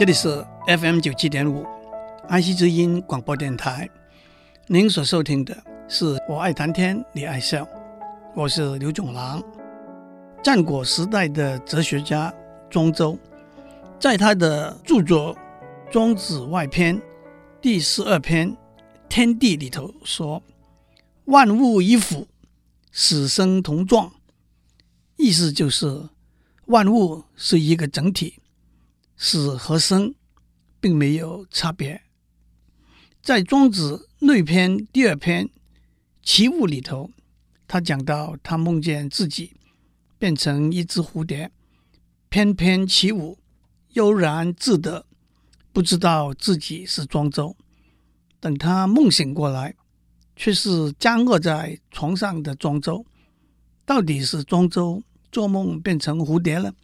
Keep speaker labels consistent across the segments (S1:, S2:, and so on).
S1: 这里是 FM 九七点五安溪之音广播电台。您所收听的是《我爱谈天，你爱笑》，我是刘总郎。战国时代的哲学家庄周，在他的著作《庄子外篇》第十二篇《天地》里头说：“万物一辅，始生同状。”意思就是万物是一个整体。死和生并没有差别。在《庄子内篇》第二篇《齐物》里头，他讲到他梦见自己变成一只蝴蝶，翩翩起舞，悠然自得，不知道自己是庄周。等他梦醒过来，却是僵卧在床上的庄周。到底是庄周做梦变成蝴蝶了？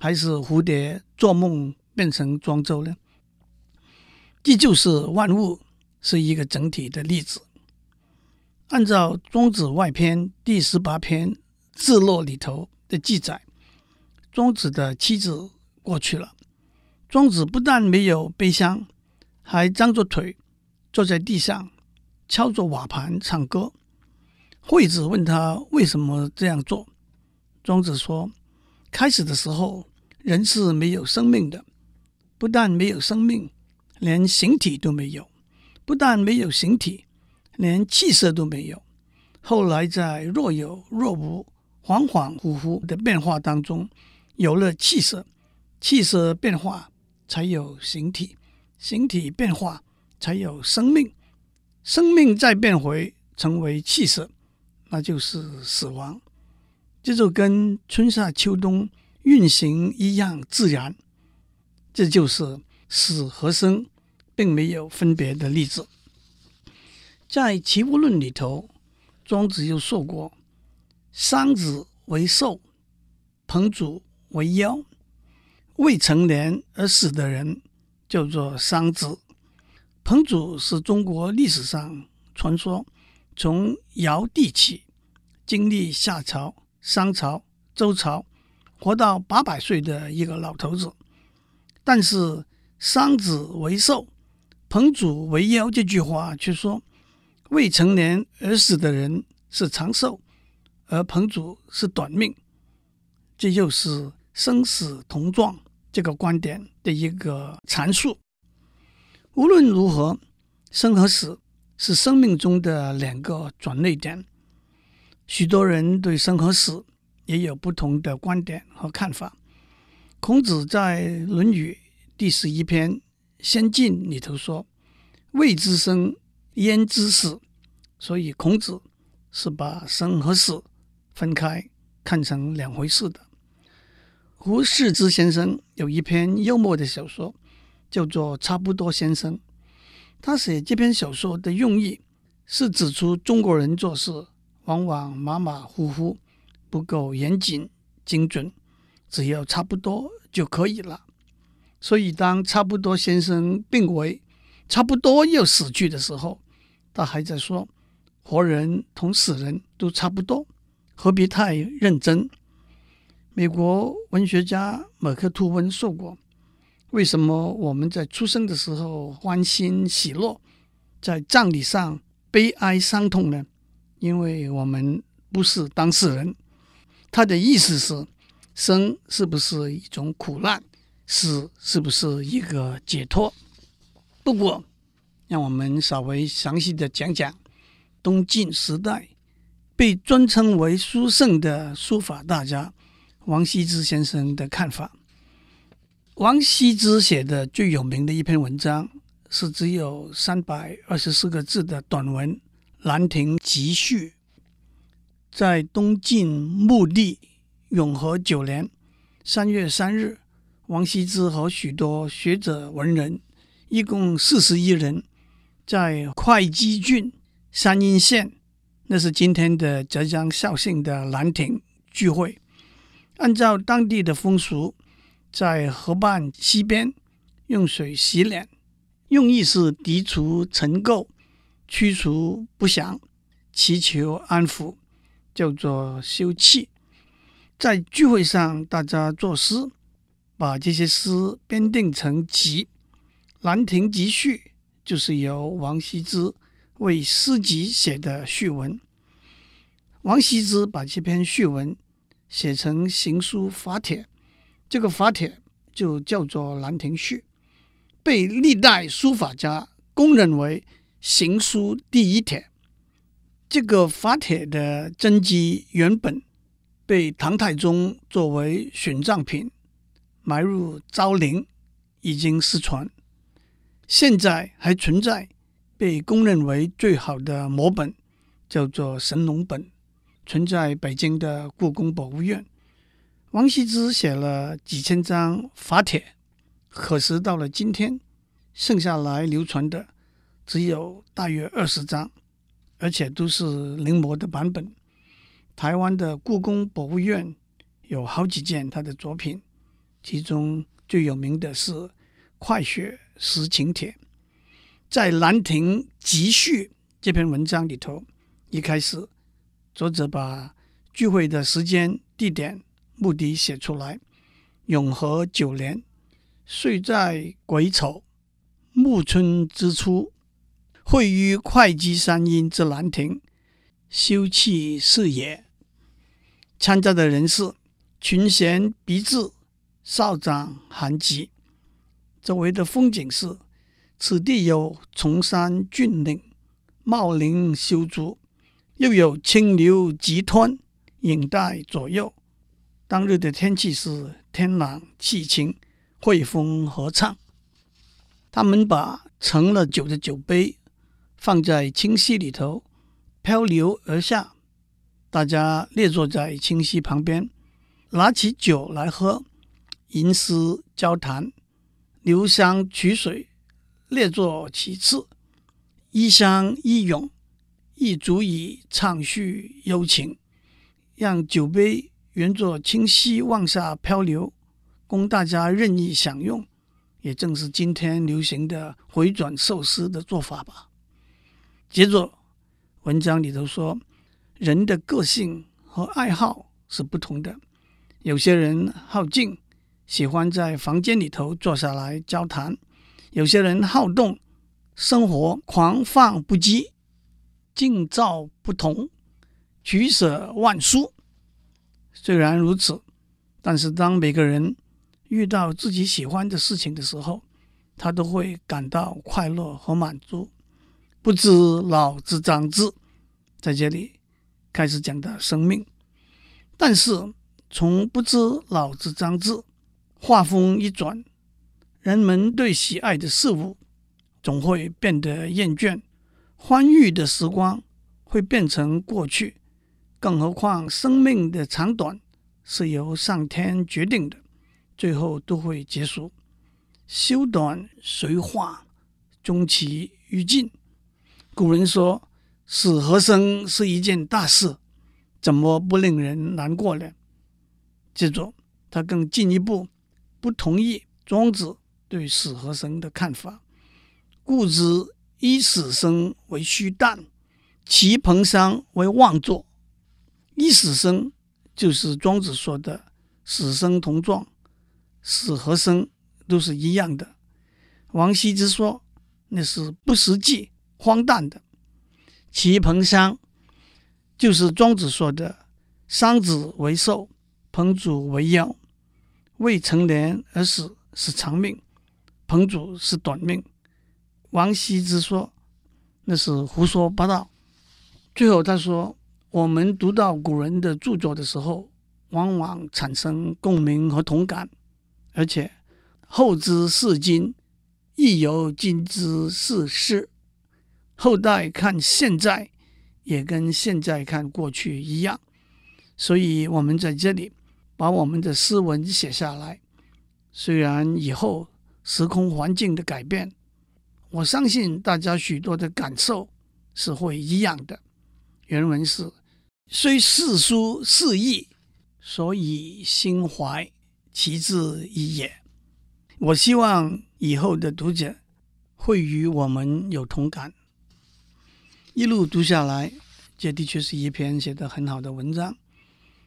S1: 还是蝴蝶做梦变成庄周呢？这就是万物是一个整体的例子。按照《庄子外篇》第十八篇《自落》里头的记载，庄子的妻子过去了。庄子不但没有悲伤，还张着腿坐在地上，敲着瓦盘唱歌。惠子问他为什么这样做，庄子说。开始的时候，人是没有生命的，不但没有生命，连形体都没有；不但没有形体，连气色都没有。后来在若有若无、恍恍惚惚的变化当中，有了气色，气色变化才有形体，形体变化才有生命，生命再变回成为气色，那就是死亡。这就跟春夏秋冬运行一样自然，这就是死和生并没有分别的例子。在《齐物论》里头，庄子又说过：“桑梓为寿，彭祖为夭。未成年而死的人叫做桑梓。彭祖是中国历史上传说从尧帝起，经历夏朝。”商朝、周朝，活到八百岁的一个老头子，但是“桑梓为寿，彭祖为夭”这句话却说，未成年而死的人是长寿，而彭祖是短命。这就是生死同状这个观点的一个阐述。无论如何，生和死是生命中的两个转捩点。许多人对生和死也有不同的观点和看法。孔子在《论语》第十一篇《先进》里头说：“未知生，焉知死？”所以孔子是把生和死分开看成两回事的。胡适之先生有一篇幽默的小说，叫做《差不多先生》。他写这篇小说的用意是指出中国人做事。往往马马虎虎，不够严谨精准，只要差不多就可以了。所以，当差不多先生病危，差不多要死去的时候，他还在说：“活人同死人都差不多，何必太认真？”美国文学家马克吐温说过：“为什么我们在出生的时候欢欣喜乐，在葬礼上悲哀伤痛呢？”因为我们不是当事人，他的意思是：生是不是一种苦难？死是不是一个解脱？不过，让我们稍微详细的讲讲东晋时代被尊称为书圣的书法大家王羲之先生的看法。王羲之写的最有名的一篇文章是只有三百二十四个字的短文。《兰亭集序》在东晋穆帝永和九年三月三日，王羲之和许多学者文人，一共四十一人，在会稽郡山阴县，那是今天的浙江绍兴的兰亭聚会。按照当地的风俗，在河畔溪边用水洗脸，用意是涤除尘垢。驱除不祥，祈求安抚，叫做休憩。在聚会上，大家作诗，把这些诗编订成集，《兰亭集序》就是由王羲之为诗集写的序文。王羲之把这篇序文写成行书法帖，这个法帖就叫做《兰亭序》，被历代书法家公认为行书第一帖。这个法帖的真迹原本被唐太宗作为殉葬品埋入昭陵，已经失传。现在还存在被公认为最好的摹本，叫做神农本，存在北京的故宫博物院。王羲之写了几千张法帖，可是到了今天，剩下来流传的只有大约二十张。而且都是临摹的版本。台湾的故宫博物院有好几件他的作品，其中最有名的是《快雪时晴帖》。在《兰亭集序》这篇文章里头，一开始作者把聚会的时间、地点、目的写出来：永和九年，岁在癸丑，暮春之初。会于会稽山阴之兰亭，修葺是也。参加的人士群贤毕至，少长咸集。周围的风景是：此地有崇山峻岭，茂林修竹，又有清流急湍，影带左右。当日的天气是天朗气清，惠风和畅。他们把盛了酒的酒杯。放在清溪里头，漂流而下。大家列坐在清溪旁边，拿起酒来喝，吟诗交谈，流觴曲水，列坐其次，一相一咏，亦足以畅叙幽情。让酒杯沿着清溪往下漂流，供大家任意享用，也正是今天流行的回转寿司的做法吧。接着，文章里头说，人的个性和爱好是不同的。有些人好静，喜欢在房间里头坐下来交谈；有些人好动，生活狂放不羁，境造不同，取舍万殊。虽然如此，但是当每个人遇到自己喜欢的事情的时候，他都会感到快乐和满足。不知老之将至，在这里开始讲到生命。但是从不知老之将至，话锋一转，人们对喜爱的事物总会变得厌倦，欢愉的时光会变成过去。更何况生命的长短是由上天决定的，最后都会结束。修短随化，终其于尽。古人说：“死和生是一件大事，怎么不令人难过呢？”接着，他更进一步不同意庄子对死和生的看法。故之以死生为虚诞，其彭殇为妄作。以死生就是庄子说的死生同状，死和生都是一样的。王羲之说那是不实际。荒诞的，其彭殤就是庄子说的“桑子为寿，彭祖为夭”。未成年而死是长命，彭祖是短命。王羲之说那是胡说八道。最后他说：“我们读到古人的著作的时候，往往产生共鸣和同感，而且后知是今，亦犹今之是诗。”后代看现在，也跟现在看过去一样，所以我们在这里把我们的诗文写下来。虽然以后时空环境的改变，我相信大家许多的感受是会一样的。原文是：虽世书是异，所以心怀其志一也。我希望以后的读者会与我们有同感。一路读下来，这的确是一篇写得很好的文章。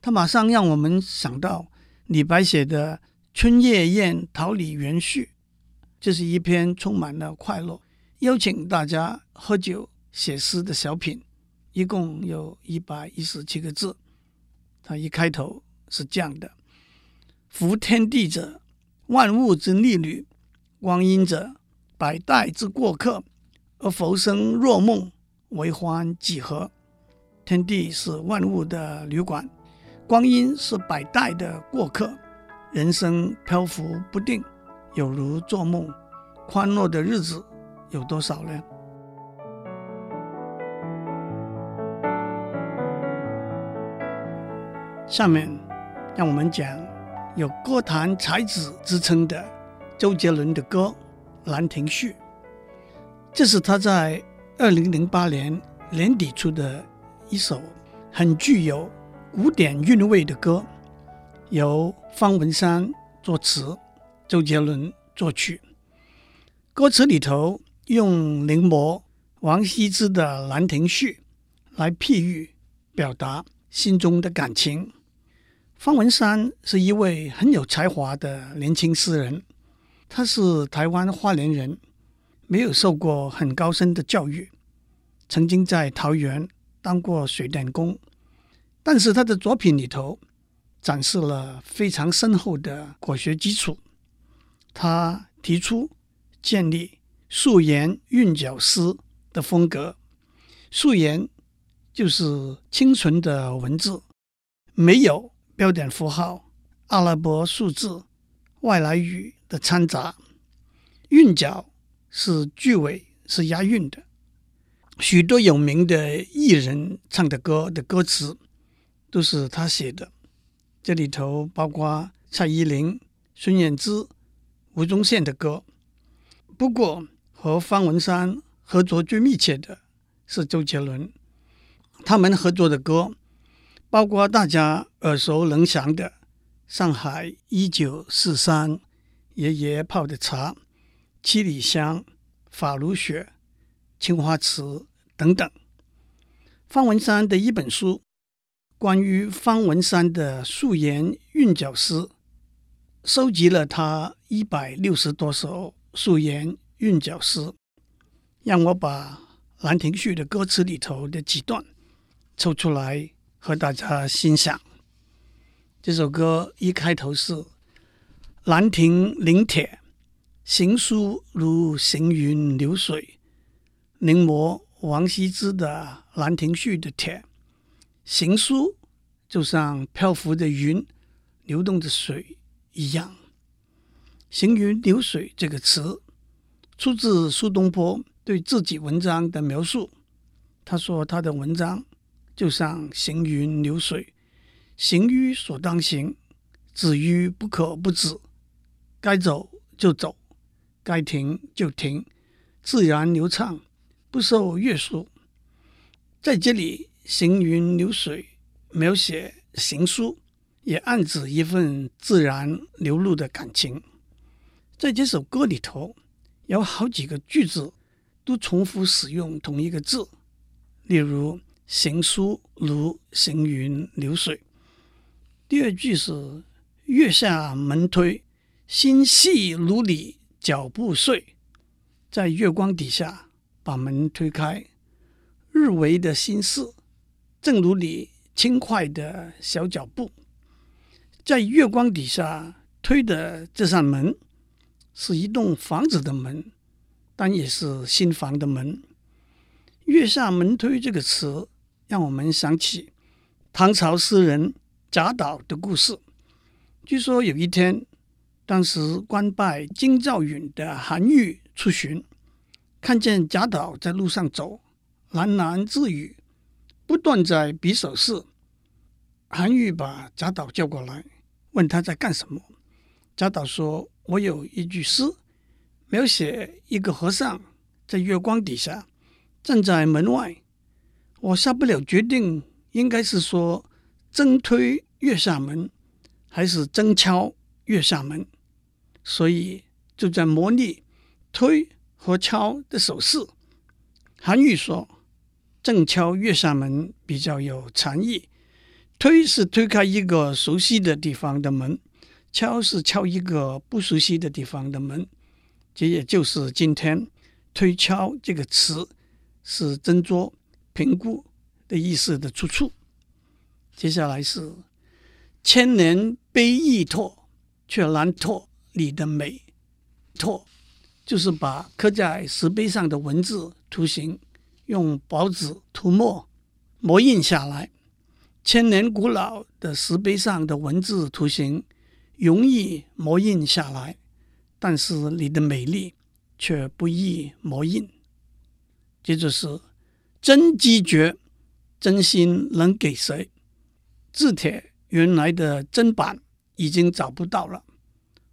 S1: 他马上让我们想到李白写的《春夜宴桃李园序》，这是一篇充满了快乐，邀请大家喝酒写诗的小品，一共有一百一十七个字。它一开头是这样的：“夫天地者，万物之逆旅；光阴者，百代之过客。而浮生若梦，为欢几何？天地是万物的旅馆，光阴是百代的过客。人生漂浮不定，有如做梦。欢乐的日子有多少呢？”下面，让我们讲有歌坛才子之称的周杰伦的歌《兰亭序》。这是他在二零零八年年底出的一首很具有古典韵味的歌，由方文山作词，周杰伦作曲。歌词里头用临摹王羲之的《兰亭序》来譬喻表达心中的感情。方文山是一位很有才华的年轻诗人，他是台湾花莲人，没有受过很高深的教育，曾经在桃园当过水电工，但是他的作品里头展示了非常深厚的国学基础。他提出建立素颜韵脚诗的风格，素颜就是清纯的文字，没有。标点符号、阿拉伯数字、外来语的掺杂，韵脚是句尾是押韵的。许多有名的艺人唱的歌的歌词都是他写的，这里头包括蔡依林、孙燕姿、吴宗宪的歌。不过和方文山合作最密切的是周杰伦，他们合作的歌。包括大家耳熟能详的《上海一九四三》、爷爷泡的茶、七里香、法如雪、青花瓷等等。方文山的一本书，关于方文山的素颜韵脚诗，收集了他一百六十多首素颜韵脚诗。让我把《兰亭序》的歌词里头的几段抽出来。和大家欣赏这首歌，一开头是“兰亭临帖，行书如行云流水”，临摹王羲之的《兰亭序》的帖。行书就像漂浮的云、流动的水一样。“行云流水”这个词出自苏东坡对自己文章的描述。他说他的文章。就像行云流水，行于所当行，止于不可不止，该走就走，该停就停，自然流畅，不受约束。在这里，行云流水描写行书，也暗指一份自然流露的感情。在这首歌里头，有好几个句子都重复使用同一个字，例如。行书如行云流水。第二句是月下门推，心细如你脚步碎。在月光底下把门推开，日微的心事，正如你轻快的小脚步。在月光底下推的这扇门，是一栋房子的门，但也是新房的门。月下门推这个词。让我们想起唐朝诗人贾岛的故事。据说有一天，当时官拜京兆尹的韩愈出巡，看见贾岛在路上走，喃喃自语，不断在比手势。韩愈把贾岛叫过来，问他在干什么。贾岛说：“我有一句诗，描写一个和尚在月光底下站在门外。”我下不了决定，应该是说真推月下门，还是真敲月下门，所以就在模拟推和敲的手势。韩愈说：“正敲月下门比较有禅意，推是推开一个熟悉的地方的门，敲是敲一个不熟悉的地方的门，这也就是今天推敲这个词是斟酌评估的意思的出处。接下来是千年碑易拓，却难拓你的美。拓就是把刻在石碑上的文字图形用薄纸涂抹磨印下来。千年古老的石碑上的文字图形容易磨印下来，但是你的美丽却不易磨印。接着是真迹绝，真心能给谁？字帖原来的真版已经找不到了，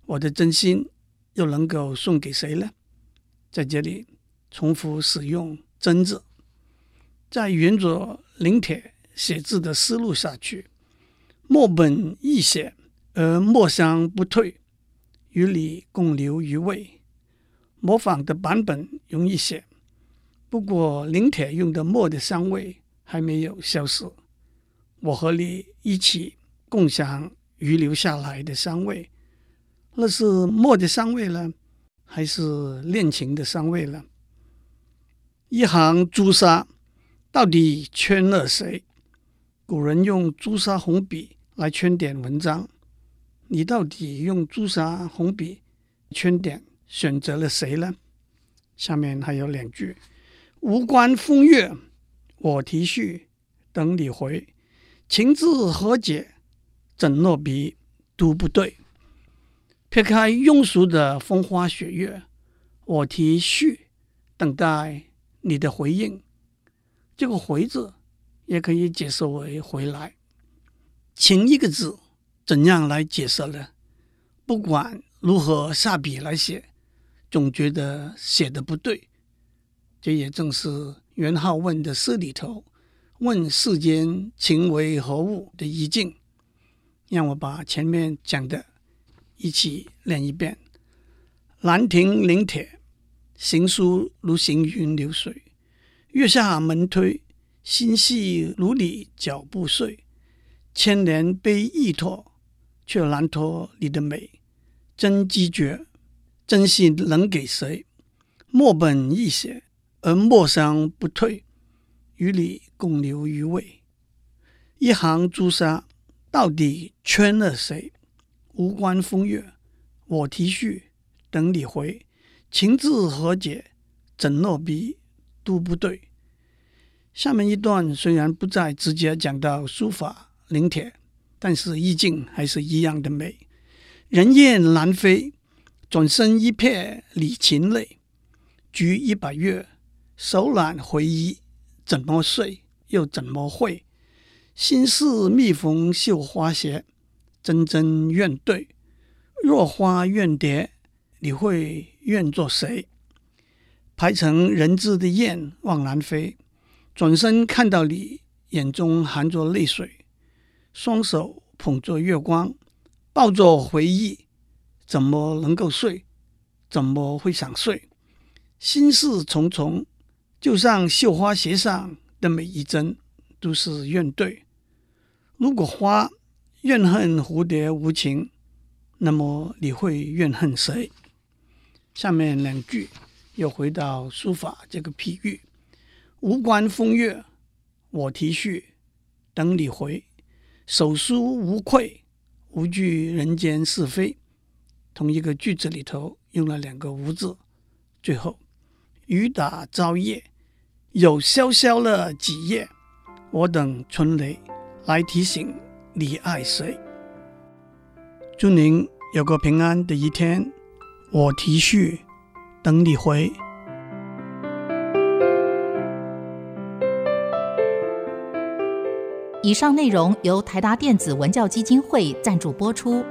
S1: 我的真心又能够送给谁呢？在这里重复使用“真”字，在沿着临帖。写字的思路下去，墨本易写而墨香不退，与你共留余味。模仿的版本容易写，不过临帖用的墨的香味还没有消失。我和你一起共享遗留下来的香味，那是墨的香味呢，还是恋情的香味呢？一行朱砂，到底圈了谁？古人用朱砂红笔来圈点文章，你到底用朱砂红笔圈点选择了谁呢？下面还有两句：“无关风月，我题序，等你回。情字何解？怎落笔都不对。”撇开庸俗的风花雪月，我题序，等待你的回应。这个“回”字。也可以解释为回来。情一个字，怎样来解释呢？不管如何下笔来写，总觉得写的不对。这也正是元好问的诗里头“问世间情为何物”的意境。让我把前面讲的一起念一遍：“兰亭临帖，行书如行云流水，月下门推。”心系如你脚步碎，千年碑易拓，却难拓你的美。真迹绝，真心能给谁？墨本易写，而墨香不退，与你共留余味。一行朱砂，到底圈了谁？无关风月，我题序，等你回。情字何解？怎落笔都不对。下面一段虽然不再直接讲到书法临帖，但是意境还是一样的美。人雁南飞，转身一瞥离情泪。菊一百月，手揽回忆，怎么睡又怎么会？心似蜜蜂绣花鞋，真真怨对。若花怨蝶，你会愿做谁？排成人字的雁往南飞。转身看到你，眼中含着泪水，双手捧着月光，抱着回忆，怎么能够睡？怎么会想睡？心事重重，就像绣花鞋上的每一针都是怨对。如果花怨恨蝴蝶无情，那么你会怨恨谁？下面两句又回到书法这个譬喻。无关风月，我题序，等你回。手书无愧，无惧人间是非。同一个句子里头用了两个无字。最后，雨打朝夜，有萧萧了几夜。我等春雷来提醒你爱谁。祝您有个平安的一天。我提序，等你回。
S2: 以上内容由台达电子文教基金会赞助播出。